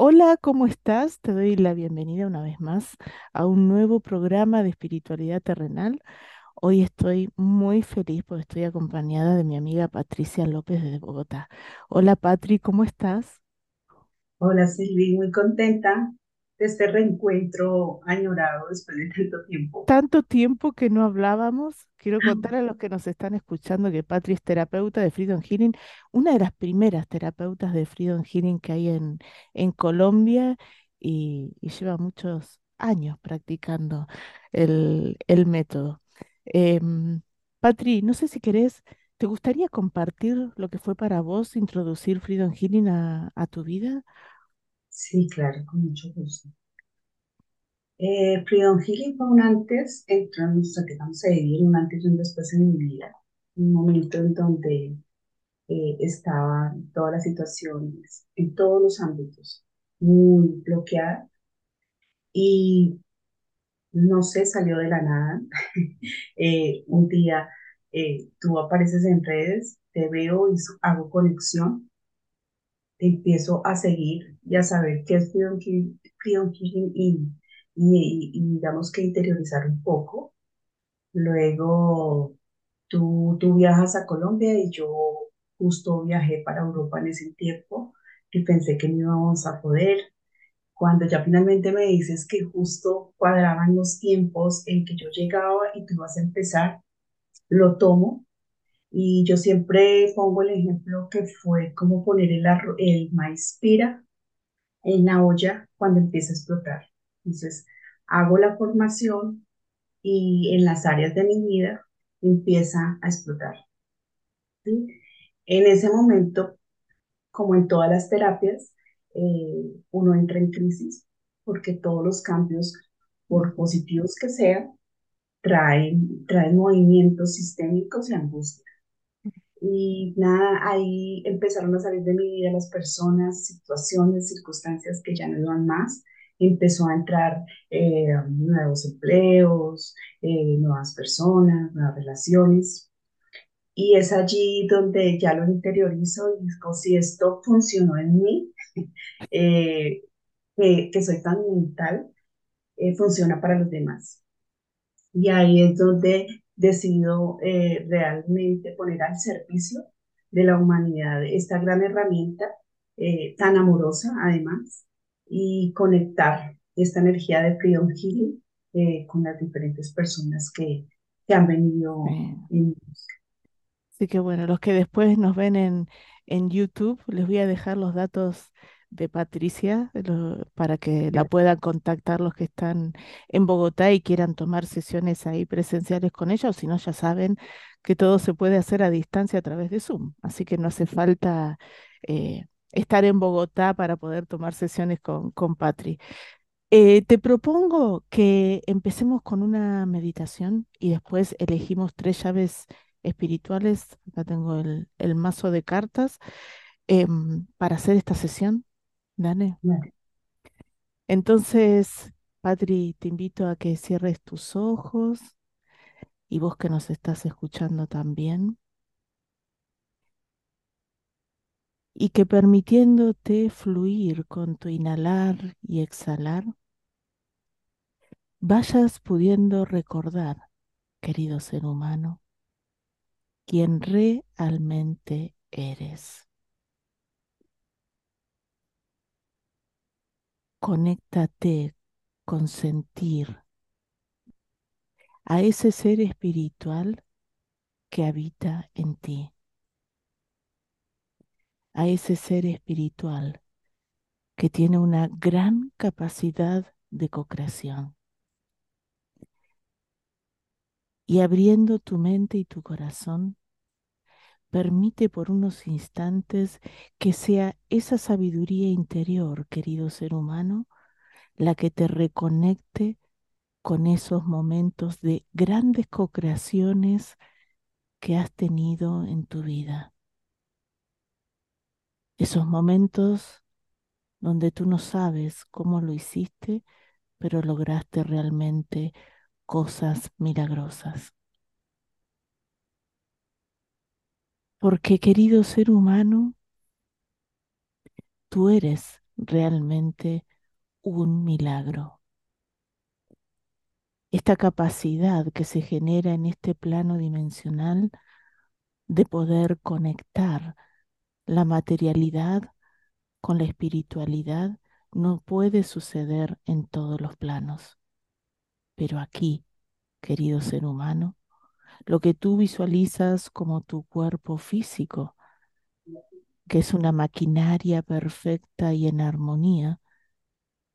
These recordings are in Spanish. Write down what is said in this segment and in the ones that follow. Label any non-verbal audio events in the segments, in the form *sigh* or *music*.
Hola, ¿cómo estás? Te doy la bienvenida una vez más a un nuevo programa de espiritualidad terrenal. Hoy estoy muy feliz porque estoy acompañada de mi amiga Patricia López de Bogotá. Hola Patri, ¿cómo estás? Hola Silvi, muy contenta de este reencuentro añorado después de tanto tiempo. Tanto tiempo que no hablábamos. Quiero contar a los que nos están escuchando que Patri es terapeuta de Freedom Healing, una de las primeras terapeutas de Freedom Healing que hay en, en Colombia y, lleva muchos años practicando el, el método. Em, Patri, no sé si querés, ¿te gustaría compartir lo que fue para vos introducir Freedom Healing a, a tu vida? Sí, claro, con mucho gusto. Eh, Freedom Healing fue un antes, entramos, que vamos a vivir un antes y un después en mi vida. Un momento en donde eh, estaba todas las situaciones, en todos los ámbitos, muy bloqueada y no sé, salió de la nada. *laughs* Eh, un día eh, tú apareces en redes, te veo y hago conexión empiezo a seguir y a saber qué es Freedom Healing, y, y, digamos que interiorizar un poco. Luego tú, tú viajas a Colombia y yo justo viajé para Europa en ese tiempo y pensé que no íbamos a poder. Cuando ya finalmente me dices que justo cuadraban los tiempos en que yo llegaba y tú ibas a empezar, lo tomo y yo siempre pongo el ejemplo que fue como poner el, el maíz pira en la olla cuando empieza a explotar. Entonces, hago la formación y en las áreas de mi vida empieza a explotar. En ese momento, como en todas las terapias, eh, uno entra en crisis porque todos los cambios, por positivos que sean, traen, traen movimientos sistémicos y angustia. Y nada, ahí empezaron a salir de mi vida las personas, situaciones, circunstancias que ya no iban más. Empezó a entrar eh, nuevos empleos, eh, nuevas personas, nuevas relaciones. Y es allí donde ya lo interiorizo y digo, si esto funcionó en mí, *laughs* eh, que, soy tan mental, funciona para los demás. Y ahí es donde decido eh, realmente poner al servicio de la humanidad esta gran herramienta eh, tan amorosa además y conectar esta energía de Freedom Healing eh, con las diferentes personas que, que han venido en Sí, que bueno, los que después nos ven en, en YouTube, les voy a dejar los datos de Patricia para que la puedan contactar los que están en Bogotá y quieran tomar sesiones ahí presenciales con ella, o si no, ya saben que todo se puede hacer a distancia a través de Zoom, así que no hace falta eh, estar en Bogotá para poder tomar sesiones con, con Patri. Eh, te propongo que empecemos con una meditación y después elegimos tres llaves espirituales. Acá tengo el, el mazo de cartas em, para hacer esta sesión. Dale. Entonces, Patri, te invito a que cierres tus ojos y vos que nos estás escuchando también. Y que permitiéndote fluir con tu inhalar y exhalar, vayas pudiendo recordar, querido ser humano, quién realmente eres. Conéctate con sentir a ese ser espiritual que habita en ti, a ese ser espiritual que tiene una gran capacidad de co-creación. Y abriendo tu mente y tu corazón, Permite por unos instantes que sea esa sabiduría interior, querido ser humano, la que te reconecte con esos momentos de grandes co-creaciones que has tenido en tu vida. Esos momentos donde tú no sabes cómo lo hiciste, pero lograste realmente cosas milagrosas. Porque querido ser humano, tú eres realmente un milagro. Esta capacidad que se genera en este plano dimensional de poder conectar la materialidad con la espiritualidad no puede suceder en todos los planos. Pero aquí, querido ser humano, lo que tú visualizas como tu cuerpo físico, que es una maquinaria perfecta y en armonía,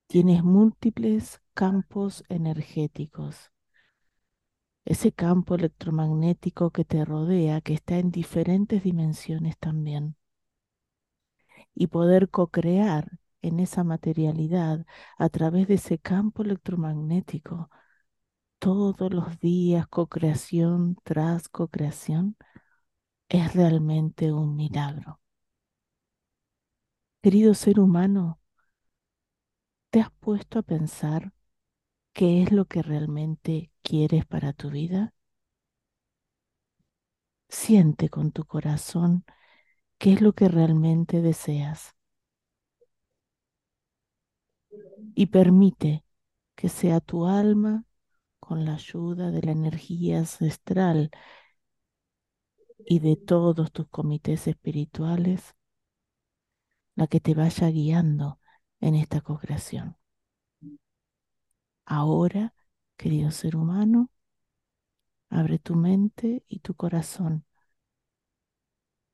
tienes múltiples campos energéticos. Ese campo electromagnético que te rodea, que está en diferentes dimensiones también. Y poder co-crear en esa materialidad a través de ese campo electromagnético todos los días, co-creación tras co-creación, es realmente un milagro. Querido ser humano, ¿te has puesto a pensar qué es lo que realmente quieres para tu vida? Siente con tu corazón qué es lo que realmente deseas y permite que sea tu alma con la ayuda de la energía ancestral y de todos tus comités espirituales la que te vaya guiando en esta co-creación. Ahora, querido ser humano, abre tu mente y tu corazón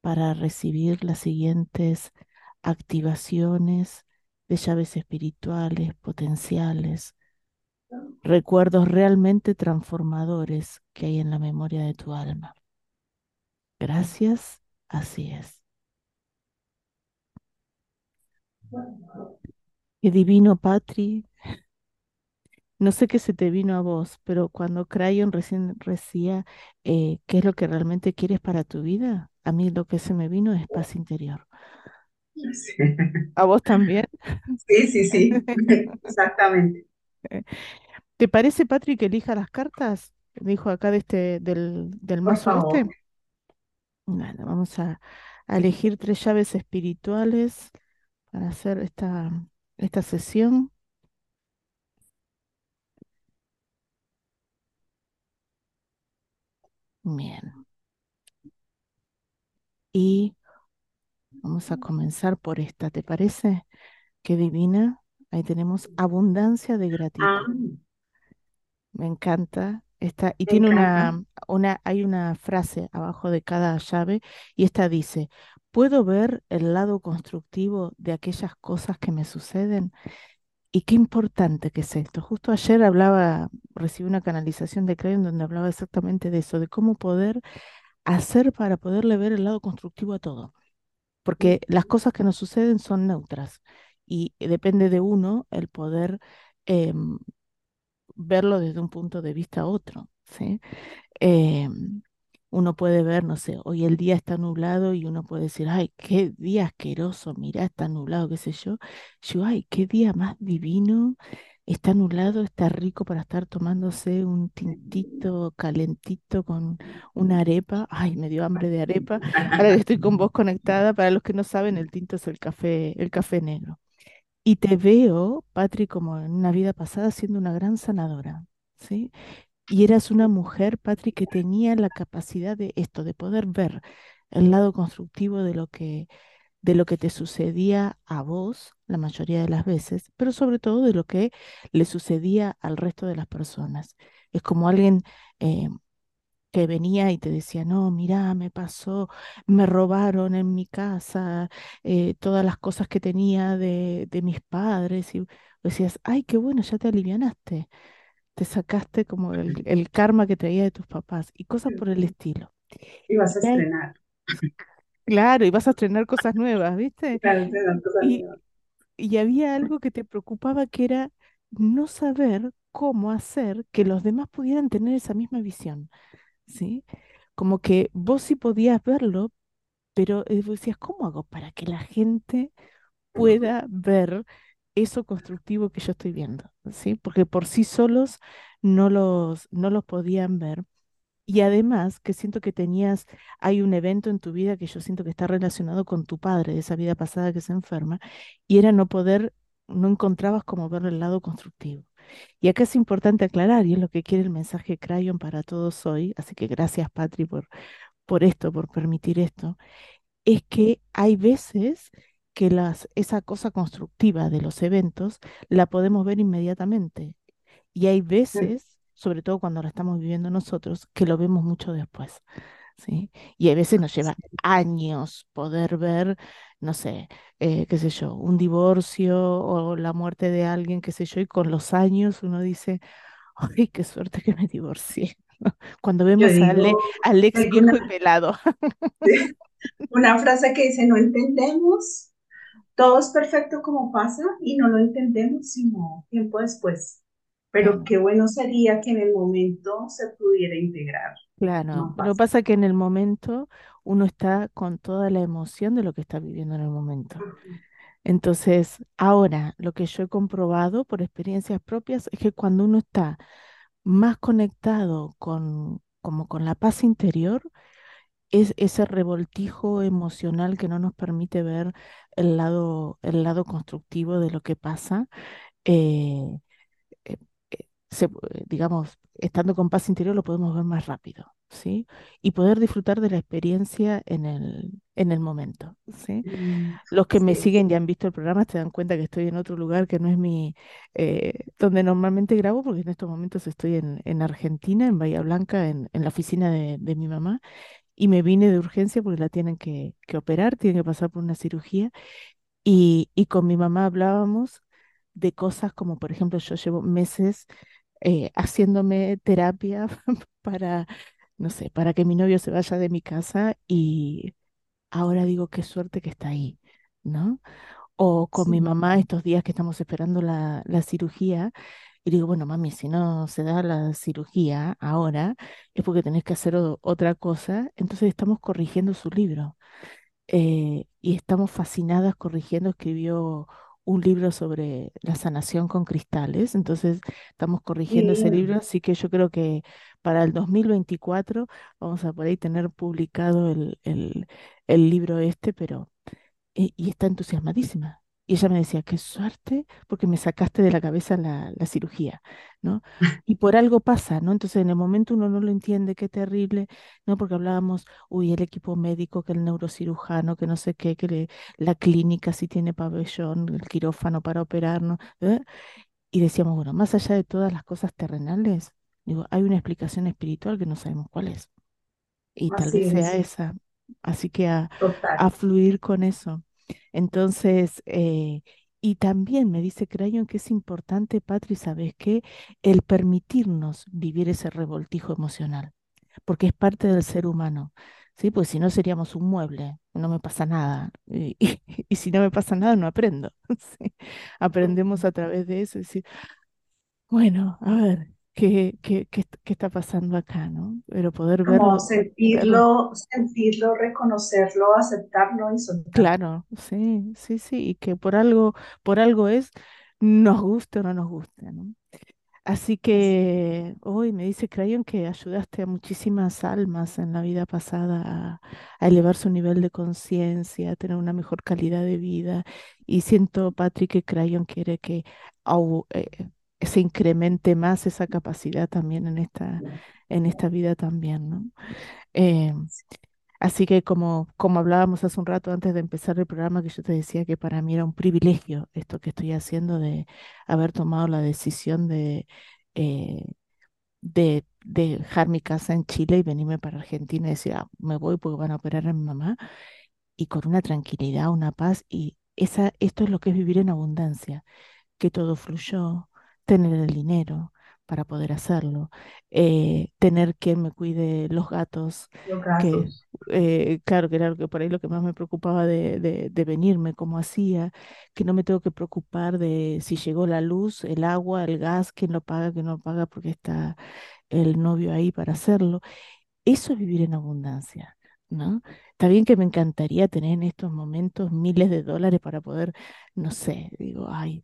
para recibir las siguientes activaciones de llaves espirituales, potenciales, recuerdos realmente transformadores que hay en la memoria de tu alma. Gracias, así es. Qué divino, Patri. No sé qué se te vino a vos, pero cuando Crayon recién decía eh, qué es lo que realmente quieres para tu vida, a mí lo que se me vino es paz interior. Sí, ¿A vos también? sí, sí, sí, *laughs* exactamente. ¿Te parece, Patri, que elija las cartas? Dijo acá de este, del, del Por mazo este. Bueno, vamos a, a elegir tres llaves espirituales para hacer esta, esta sesión. Bien. Y vamos a comenzar por esta, ¿te parece? Qué divina. Ahí tenemos abundancia de Ah, gratitud. Me encanta. Esta, y me tiene encanta. una, una, hay una frase abajo de cada llave y esta dice, ¿puedo ver el lado constructivo de aquellas cosas que me suceden? Y qué importante que es esto. Justo ayer hablaba, recibí una canalización de Crayon donde hablaba exactamente de eso, de cómo poder hacer para poderle ver el lado constructivo a todo. Porque las cosas que nos suceden son neutras y depende de uno el poder em, verlo desde un punto de vista a otro, ¿sí? Em, uno puede ver, no sé, hoy el día está nublado y uno puede decir, ay, qué día asqueroso, mirá, está nublado, qué sé yo. Yo, ay, qué día más divino, está nublado, está rico para estar tomándose un tintito calentito con una arepa. Ay, me dio hambre de arepa. Ahora que estoy con vos *laughs* conectada, para los que no saben, el tinto es el café, el café negro. Y te veo, Patri, como en una vida pasada, siendo una gran sanadora, ¿sí? Y eras una mujer, Patri, que tenía la capacidad de esto, de poder ver el lado constructivo de lo que, de lo que te sucedía a vos la mayoría de las veces, pero sobre todo de lo que le sucedía al resto de las personas. Es como alguien eh, que venía y te decía, no, mira, me pasó, me robaron en mi casa eh, todas las cosas que tenía de, de mis padres. Y decías, ay, qué bueno, ya te alivianaste te sacaste como el, el karma que traía de tus papás y cosas por el estilo. Y vas a estrenar. *laughs* claro, y vas a estrenar cosas nuevas, ¿viste? Claro, las cosas Y, nuevas. y había algo que te preocupaba que era no saber cómo hacer que los demás pudieran tener esa misma visión, ¿sí? Como que vos sí podías verlo, pero eh, vos decías, ¿cómo hago para que la gente pueda ver eso constructivo que yo estoy viendo? ¿Sí? Porque por sí solos no los, no los podían ver. Y además que siento que tenías, hay un evento en tu vida que yo siento que está relacionado con tu padre, de esa vida pasada que se enferma, y era no poder, no encontrabas cómo ver el lado constructivo. Y acá es importante aclarar, y es lo que quiere el mensaje Crayon para todos hoy, así que gracias Patri por, por esto, por permitir esto, es que hay veces que las, esa cosa constructiva de los eventos la podemos ver inmediatamente. Y hay veces, sobre todo cuando la estamos viviendo nosotros, que lo vemos mucho después. ¿sí? Y a veces nos lleva años poder ver, no sé, eh, qué sé yo, un divorcio o la muerte de alguien, qué sé yo, y con los años uno dice, ay, qué suerte que me divorcié. ¿no? Cuando vemos a Ale- al ex tengo viejo y una, pelado. *laughs* una frase que dice, no entendemos, todo es perfecto como pasa y no lo entendemos sino tiempo después. Pero Claro. qué bueno sería que en el momento se pudiera integrar Claro, más lo que pasa que en el momento uno está con toda la emoción de lo que está viviendo en el momento. Entonces, ahora lo que yo he comprobado por experiencias propias es que cuando uno está más conectado con, como con la paz interior, es ese revoltijo emocional que no nos permite ver el lado, el lado constructivo de lo que pasa. eh, eh, se eh, digamos, estando con paz interior lo podemos ver más rápido, ¿sí? Y poder disfrutar de la experiencia en el, en el momento, ¿sí? Mm, Los que me Sí, siguen y han visto el programa se dan cuenta que estoy en otro lugar que no es mi, eh, donde normalmente grabo, porque en estos momentos estoy en, en Argentina, en Bahía Blanca, en, en la oficina de, de mi mamá, y me vine de urgencia porque la tienen que, que operar, tienen que pasar por una cirugía, y, y con mi mamá hablábamos de cosas como, por ejemplo, yo llevo meses eh, haciéndome terapia *laughs* para, no sé, para que mi novio se vaya de mi casa y ahora digo, qué suerte que está ahí, ¿no? O con mi mamá estos días que estamos esperando la, la cirugía. Y digo, bueno, mami, si no se da la cirugía ahora, es porque tenés que hacer otra cosa. Entonces estamos corrigiendo su libro eh, y estamos fascinadas corrigiendo. Escribió un libro sobre la sanación con cristales, entonces estamos corrigiendo ese libro, así que yo creo que para el 2024 vamos a por ahí tener publicado el, el, el libro este, pero y, y está entusiasmadísima. Y ella me decía, qué suerte, porque me sacaste de la cabeza la, la cirugía, ¿no? *laughs* Y por algo pasa, ¿no? Entonces en el momento uno no lo entiende, qué terrible, ¿no? Porque hablábamos, uy, el equipo médico, que el neurocirujano, que no sé qué, que le- la clínica si tiene pabellón, el quirófano para operarnos, ¿eh? Y decíamos, bueno, más allá de todas las cosas terrenales, digo, hay una explicación espiritual que no sabemos cuál es. Y tal vez sea es, esa. Así que a, fluir con eso. Entonces, eh, y también me dice Crayon que es importante, Patri, ¿sabes qué? El permitirnos vivir ese revoltijo emocional, porque es parte del ser humano, ¿sí? Pues si no seríamos un mueble, no me pasa nada. Y, y- *laughs* y si no me pasa nada, no aprendo. *laughs* ¿sí? Aprendemos a través de eso, es decir, bueno, a ver, ¿qué, qué, qué, qué está pasando acá, ¿no? Pero poder Como verlo, verlo sentirlo, sentirlo, reconocerlo, aceptarlo y soltarlo. Claro, sí, sí, sí, y que por algo, por algo es, nos guste o no nos guste, ¿no? Así Así. que hoy me dice Crayon que ayudaste a muchísimas almas en la vida pasada a, a elevar su nivel de conciencia, a tener una mejor calidad de vida. Y siento, Patrick, que Crayon quiere que au- eh, se incremente más esa capacidad también en esta, en esta vida también, ¿no? Eh, Así que como, como hablábamos hace un rato antes de empezar el programa, que yo te decía que para mí era un privilegio esto que estoy haciendo de haber tomado la decisión de, eh, de, de dejar mi casa en Chile y venirme para Argentina y decir, "Ah, me voy porque van a operar a mi mamá, y con una tranquilidad, una paz, y esa, esto es lo que es vivir en abundancia, que todo fluyó, tener el dinero, para poder hacerlo. Eh, tener quien me cuide los gatos, Los que eh, claro que era lo que por ahí lo que más me preocupaba de, de, de venirme, cómo hacía, que no me tengo que preocupar de si llegó la luz, el agua, el gas, quién lo paga, quién no lo paga, porque está el novio ahí para hacerlo. Eso es vivir en abundancia, ¿no? Está bien que me encantaría tener en estos momentos miles de dólares para poder, no sé, digo, ay,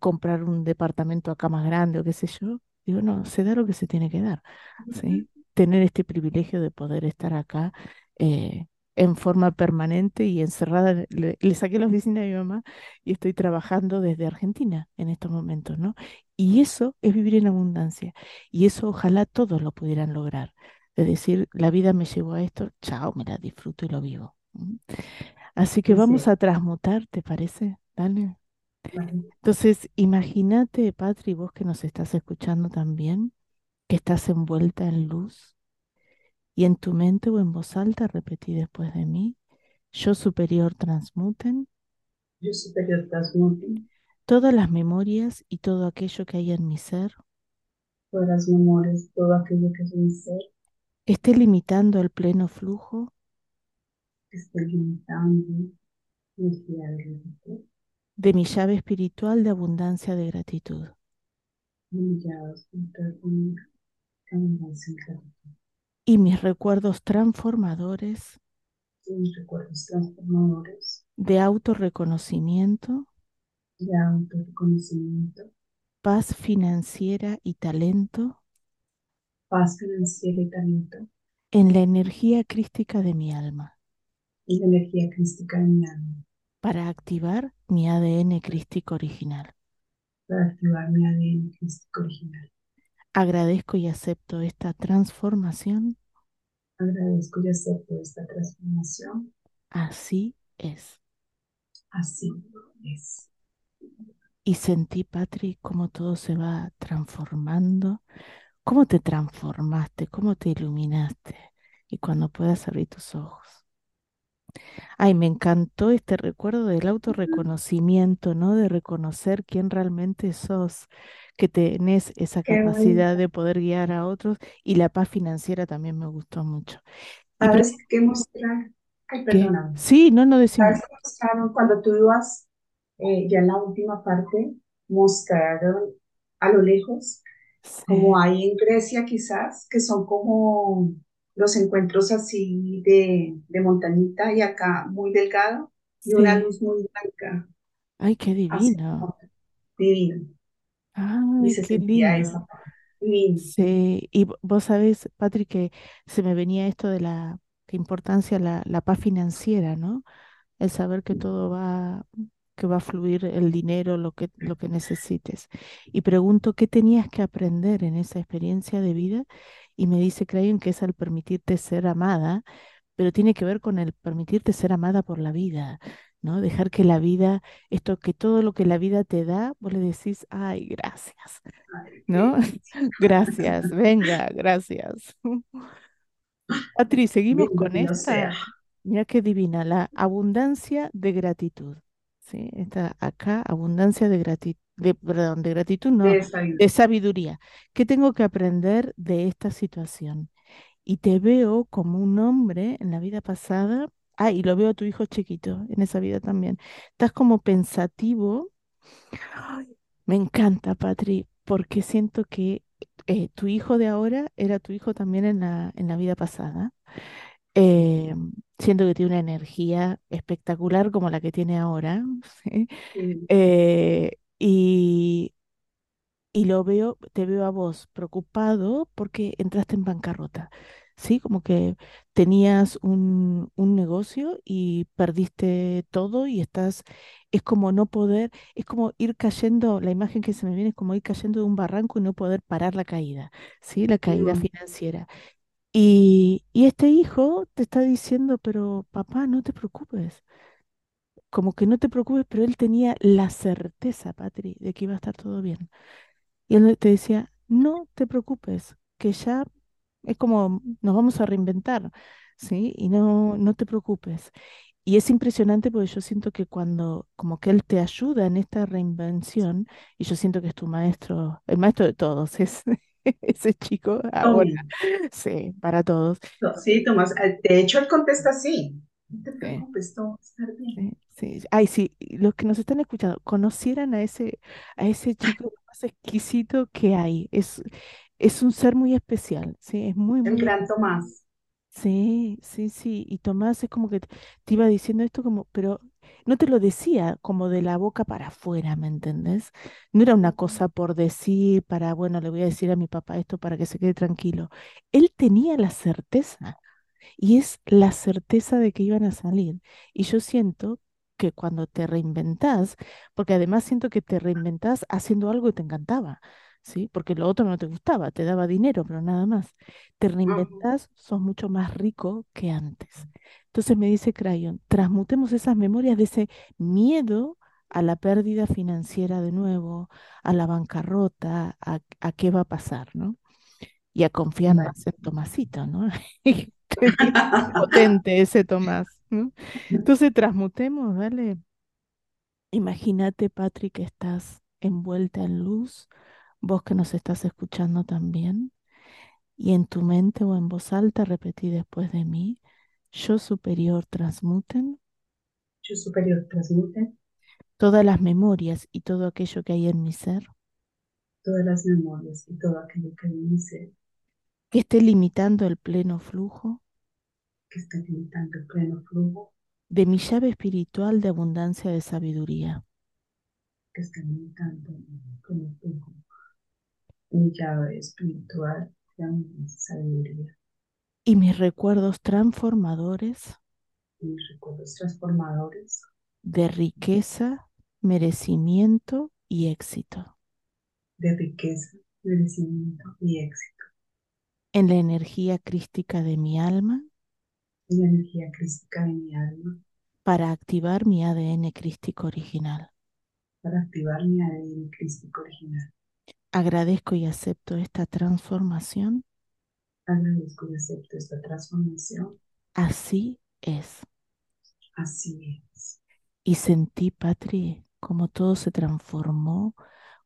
comprar un departamento acá más grande o qué sé yo. Digo, no, se da lo que se tiene que dar, ¿sí? Tener este privilegio de poder estar acá eh, en forma permanente y encerrada. en- Le, le saqué la oficina a mi mamá y estoy trabajando desde Argentina en estos momentos, ¿no? Y eso es vivir en abundancia. Y eso ojalá todos lo pudieran lograr de decir, la vida me llevó a esto, chao, me la disfruto y lo vivo. Así que vamos es. a transmutar, ¿te parece? Dale. Entonces, imagínate, Patri, vos que nos estás escuchando también, que estás envuelta en luz y en tu mente o en voz alta repetí después de mí, yo superior transmuten. Yo superior transmute todas las memorias y todo aquello que hay en mi ser, todas las memorias, todo aquello que es mi ser, esté limitando el pleno flujo. esté limitando energía de gratitud, de mi llave espiritual de abundancia de gratitud. y mis recuerdos transformadores mis recuerdos transformadores de autorreconocimiento, de autorreconocimiento, paz financiera y talento paz financiera y talento, en la energía crística de mi alma. y la energía crística de mi alma, para activar mi ADN crístico original. para activar mi ADN crístico original. Agradezco y acepto esta transformación, Agradezco y acepto esta transformación, así es. así es. Y sentí, Patri, cómo todo se va transformando, cómo te transformaste, cómo te iluminaste. Y cuando puedas abrir tus ojos. Ay, me encantó este recuerdo del autorreconocimiento, ¿no? De reconocer quién realmente sos, que tenés esa Qué capacidad bonito. de poder guiar a otros y la paz financiera también me gustó mucho. ¿Sabes qué mostrar? Ay, ¿qué? perdóname. Sí, no, no decime. ¿Sabes qué mostraron cuando tú ibas eh, ya en la última parte? Mostraron a lo lejos, como hay en Grecia quizás, que son como los encuentros así de, de montañita y acá muy delgado y una sí. luz muy blanca, Ay, qué así divino. como divino. Y Ay, se qué lindo. esa. Divino. Sí, y vo- vos sabés, Patrick, que se me venía esto de la importancia la, la paz financiera, ¿no? el saber que todo va, que va a fluir el dinero, lo que, lo que necesites. Y pregunto, ¿qué tenías que aprender en esa experiencia de vida? Y me dice Crayon que es al permitirte ser amada, pero tiene que ver con el permitirte ser amada por la vida, ¿no? Dejar que la vida, esto, que todo lo que la vida te da, vos le decís, ay, gracias, ¿no? *laughs* Gracias, venga, gracias. *laughs* Patri, seguimos con Bienvenido sea. esta. Mira qué divina, la abundancia de gratitud. ¿Sí? Está acá, abundancia de gratitud, de, perdón, de gratitud, no, De vida. de sabiduría. ¿Qué tengo que aprender de esta situación? Y te veo como un hombre en la vida pasada. Ah, y lo veo a tu hijo chiquito en esa vida también. Estás como pensativo. Ay, me encanta, Patri, porque siento que eh, tu hijo de ahora era tu hijo también en la, en la vida pasada. Eh, siento que tiene una energía espectacular como la que tiene ahora, *laughs* ¿sí? Sí, Eh, y, y lo veo, te veo a vos preocupado porque entraste en bancarrota, ¿sí? Como que tenías un, un negocio y perdiste todo y estás, es como no poder, es como ir cayendo, la imagen que se me viene es como ir cayendo de un barranco y no poder parar la caída, ¿sí? La caída mm, financiera. Y, y este hijo te está diciendo, pero papá, no te preocupes, como que no te preocupes, pero él tenía la certeza, Patri, de que iba a estar todo bien. Y él te decía, no te preocupes, que ya es como nos vamos a reinventar, ¿sí? Y no, no te preocupes. Y es impresionante porque yo siento que cuando, como que él te ayuda en esta reinvención, y yo siento que es tu maestro, el maestro de todos, *laughs* es ese chico ahora, Tommy, sí, para todos. sí, Tomás, eh, de hecho él contesta así, no te Sí, preocupes, todo va a estar bien. sí, sí. Ay, sí, los que nos están escuchando, conocieran a ese, a ese *laughs* chico más exquisito que hay. Es, es un ser muy especial, sí, es muy, El muy gran Tomás. Sí, sí, sí. Y Tomás es como que te, te iba diciendo esto como, pero no te lo decía como de la boca para afuera, ¿me entendés? No era una cosa por decir, para, bueno, le voy a decir a mi papá esto para que se quede tranquilo. Él tenía la certeza y es la certeza de que iban a salir. Y yo siento que cuando te reinventás, porque además siento que te reinventás haciendo algo que te encantaba, ¿sí? Porque lo otro no te gustaba, te daba dinero, pero nada más. Te reinventás, sos mucho más rico que antes. Entonces me dice Crayon, transmutemos esas memorias de ese miedo a la pérdida financiera de nuevo, a la bancarrota, a, a qué va a pasar, ¿no? y a confiar más en Tomasito, ¿no? *laughs* *laughs* Potente ese Tomás, ¿no? Entonces transmutemos, ¿vale? Imagínate, Patrick, que estás envuelta en luz, vos que nos estás escuchando también, y en tu mente o en voz alta repetí después de mí, yo superior transmuten Yo superior transmite todas las memorias y todo aquello que hay en mi ser, todas las memorias y todo aquello que hay en mi ser que esté limitando el pleno flujo que está limitando el pleno flujo, de mi llave espiritual de abundancia de sabiduría. Que está limitando el pleno flujo, mi llave espiritual de mi sabiduría. Y mis recuerdos transformadores y mis recuerdos transformadores. De riqueza, merecimiento y éxito. De riqueza, merecimiento y éxito, en la energía crística de mi alma y la energía crística de mi alma para activar mi ADN crístico original. para activar mi ADN crístico original. Agradezco y acepto esta transformación. Agradezco y acepto esta transformación. Así es. Así es. Y sentí, Patri, cómo todo se transformó,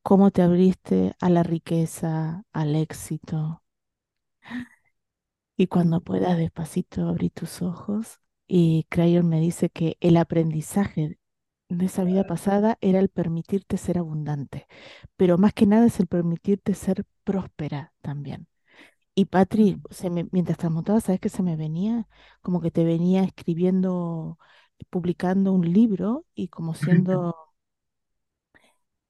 cómo te abriste a la riqueza, al éxito. Y cuando puedas, despacito, abrí tus ojos. Y Crayon me dice que el aprendizaje de esa vida pasada era el permitirte ser abundante, pero más que nada es el permitirte ser próspera también. Y Patri, se me- mientras transmutaba, ¿sabes qué se me venía? Como que te venía escribiendo, publicando un libro y como *laughs* siendo,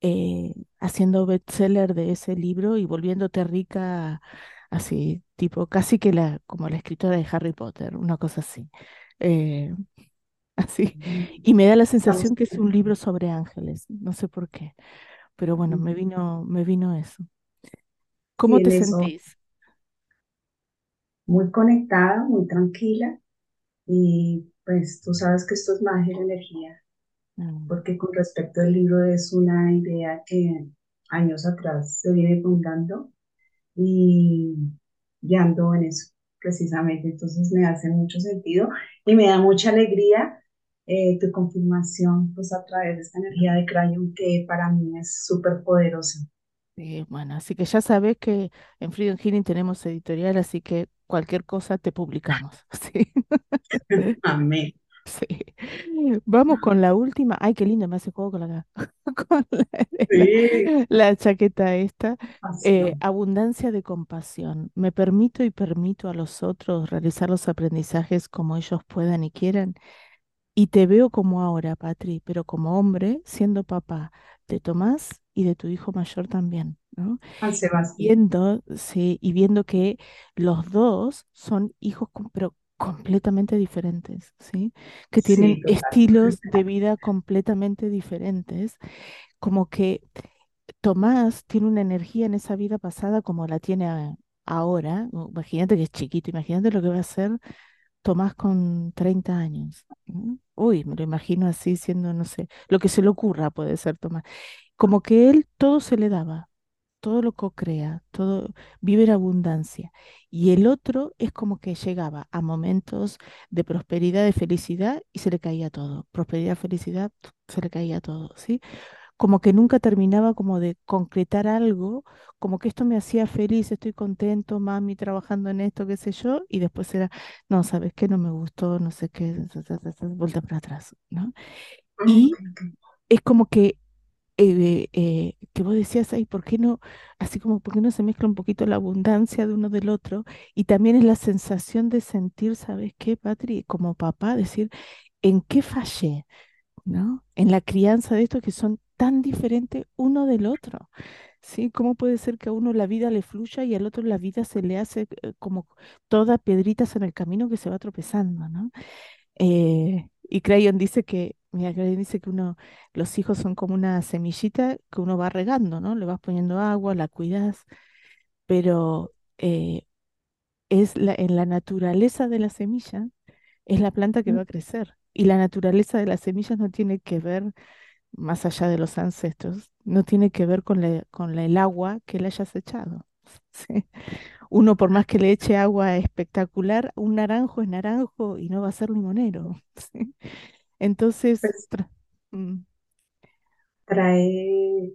eh, haciendo bestseller de ese libro y volviéndote rica, así, tipo, casi que la, como la escritora de Harry Potter, una cosa así. Eh, *laughs* así. Y me da la Estamos sensación que es un libro sobre ángeles, no sé por qué, pero bueno, me vino, me vino eso. ¿Cómo te eso sentís? muy conectada, muy tranquila y pues tú sabes que esto es magia y energía, Mm, porque con respecto al libro es una idea que años atrás se viene contando y ya ando en eso precisamente, entonces me hace mucho sentido y me da mucha alegría eh, tu confirmación pues a través de esta energía de Crayon que para mí es súper poderosa. sí, bueno, así que ya sabes que en Freedom Healing tenemos editorial, así que cualquier cosa te publicamos. *laughs* Sí. *laughs* Amén. Sí. Vamos con la última. Ay, qué lindo me hace juego con la, *laughs* con la, Sí, la- la chaqueta esta. Eh, abundancia de compasión. Me permito y permito a los otros realizar los aprendizajes como ellos puedan y quieran. Y te veo como ahora, Patri, pero como hombre, siendo papá de Tomás y de tu hijo mayor también, ¿no? Sebastián. viendo, sí, y viendo que los dos son hijos, pero completamente diferentes, ¿sí? Que tienen Sí, estilos de vida completamente diferentes, como que Tomás tiene una energía en esa vida pasada como la tiene ahora. Imagínate que es chiquito, imagínate lo que va a hacer Tomás con 30 años. Uy, me lo imagino así siendo, no sé, lo que se le ocurra puede ser Tomás. Como que él todo se le daba. Todo lo co-crea, todo vive en abundancia. Y el otro es como que llegaba a momentos de prosperidad, de felicidad y se le caía todo. Prosperidad, felicidad, se le caía todo, ¿sí? Como que nunca terminaba como de concretar algo, como que esto me hacía feliz, estoy contento, mami, trabajando en esto, qué sé yo, y después era, no, ¿sabes qué? No me gustó, no sé qué, vuelta para atrás, ¿no? Y es como que eh, eh, que vos decías, ay, ¿por qué no? Así como, ¿por qué no se mezcla un poquito la abundancia de uno del otro? Y también es la sensación de sentir, ¿sabes qué, Patri? Como papá, decir, ¿en qué fallé? ¿No? En la crianza de estos que son tan diferentes uno del otro. ¿Sí? ¿Cómo puede ser que a uno la vida le fluya y al otro la vida se le hace eh, como todas piedritas en el camino que se va tropezando, ¿no? y Crayon dice que Mira, que dice que uno, los hijos son como una semillita que uno va regando, ¿no? Le vas poniendo agua, la cuidas, pero eh, es la, en la naturaleza de la semilla, es la planta que va a crecer. Y la naturaleza de las semillas no tiene que ver, más allá de los ancestros, no tiene que ver con, con el agua que le hayas echado. *laughs* Uno, por más que le eche agua espectacular, un naranjo es naranjo y no va a ser limonero. *laughs* ¿sí? Entonces, pues mm. trae,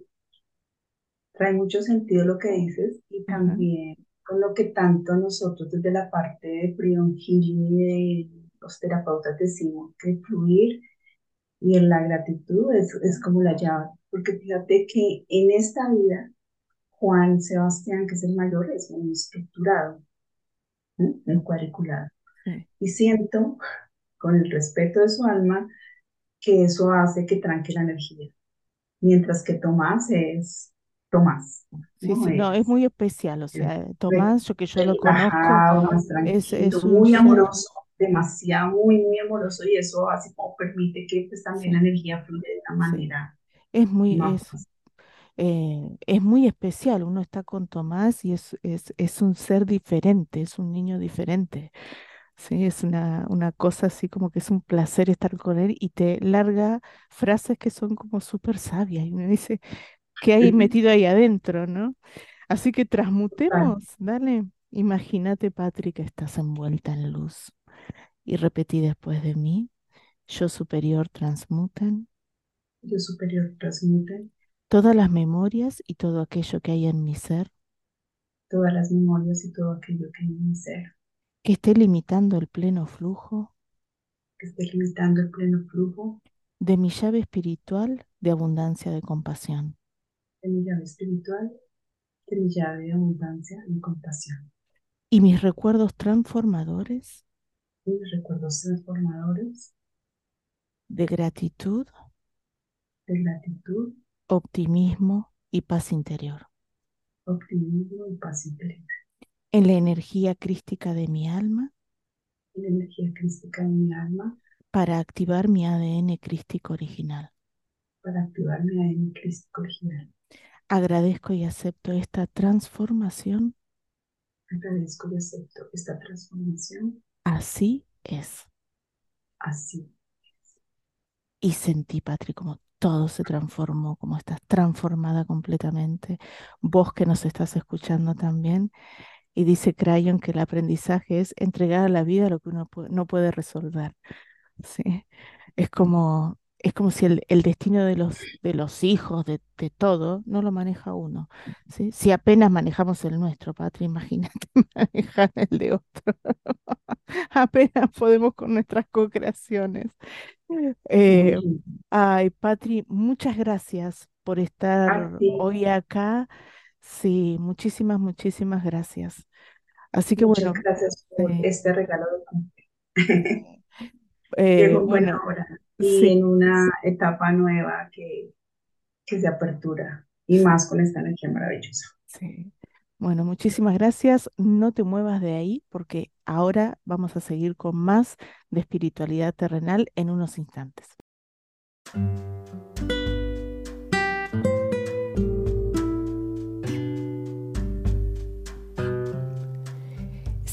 trae mucho sentido lo que dices y también con lo que tanto nosotros desde la parte de Freedom Healing y de los terapeutas decimos que fluir y en la gratitud es, es como la llave, porque fíjate que en esta vida Juan Sebastián, que es el mayor, es muy estructurado, ¿eh? cuadriculado. Y siento con el respeto de su alma, que eso hace que tranque la energía. Mientras que Tomás es Tomás. Sí, sí, no, es muy especial, o sea, Tomás, yo que yo lo conozco, es, es muy amoroso, demasiado, muy, muy amoroso y eso así como permite que pues, también la energía fluya de una manera. Es muy, es, eh, es muy especial, uno está con Tomás y es, es, es un ser diferente, es un niño diferente. Sí, es una, una cosa así como que es un placer estar con él y te larga frases que son como súper sabias y me dice, ¿qué hay metido ahí adentro, no? Así que transmutemos, dale. Imagínate, Patrick, que estás envuelta en luz. Y repetí después de mí, yo superior transmuten. Yo superior transmuten. Todas las memorias y todo aquello que hay en mi ser. Todas las memorias y todo aquello que hay en mi ser que esté limitando el pleno flujo, que esté limitando el pleno flujo de mi llave espiritual de abundancia de compasión. De mi llave espiritual, de mi llave de abundancia y compasión. Y mis recuerdos transformadores. Y mis recuerdos transformadores. De gratitud. De gratitud. Optimismo y paz interior. Optimismo y paz interior en la energía crística de mi alma. En la energía crística de mi alma. Para activar mi ADN crístico original. Para activar mi ADN crístico original. Agradezco y acepto esta transformación. Agradezco y acepto esta transformación. Así es. Así es. Y sentí, Patri, como todo se transformó, como estás transformada completamente. Vos que nos estás escuchando también, y dice Crayon que el aprendizaje es entregar a la vida lo que uno no puede resolver. ¿sí? Es como, es como si el, el destino de los, de los hijos, de, de, todo, no lo maneja uno. ¿sí? Si apenas manejamos el nuestro, Patria, *laughs* imagínate manejar el de otro. *laughs* apenas podemos con nuestras co-creaciones. Eh, ay, Patri, muchas gracias por estar hoy acá. Sí, muchísimas, muchísimas gracias. Así que Muchas bueno, gracias por este regalo de *laughs* eh, bueno, y en una etapa nueva que, que se apertura y más con esta energía maravillosa. Sí. Bueno, muchísimas gracias. No te muevas de ahí porque ahora vamos a seguir con más de espiritualidad terrenal en unos instantes.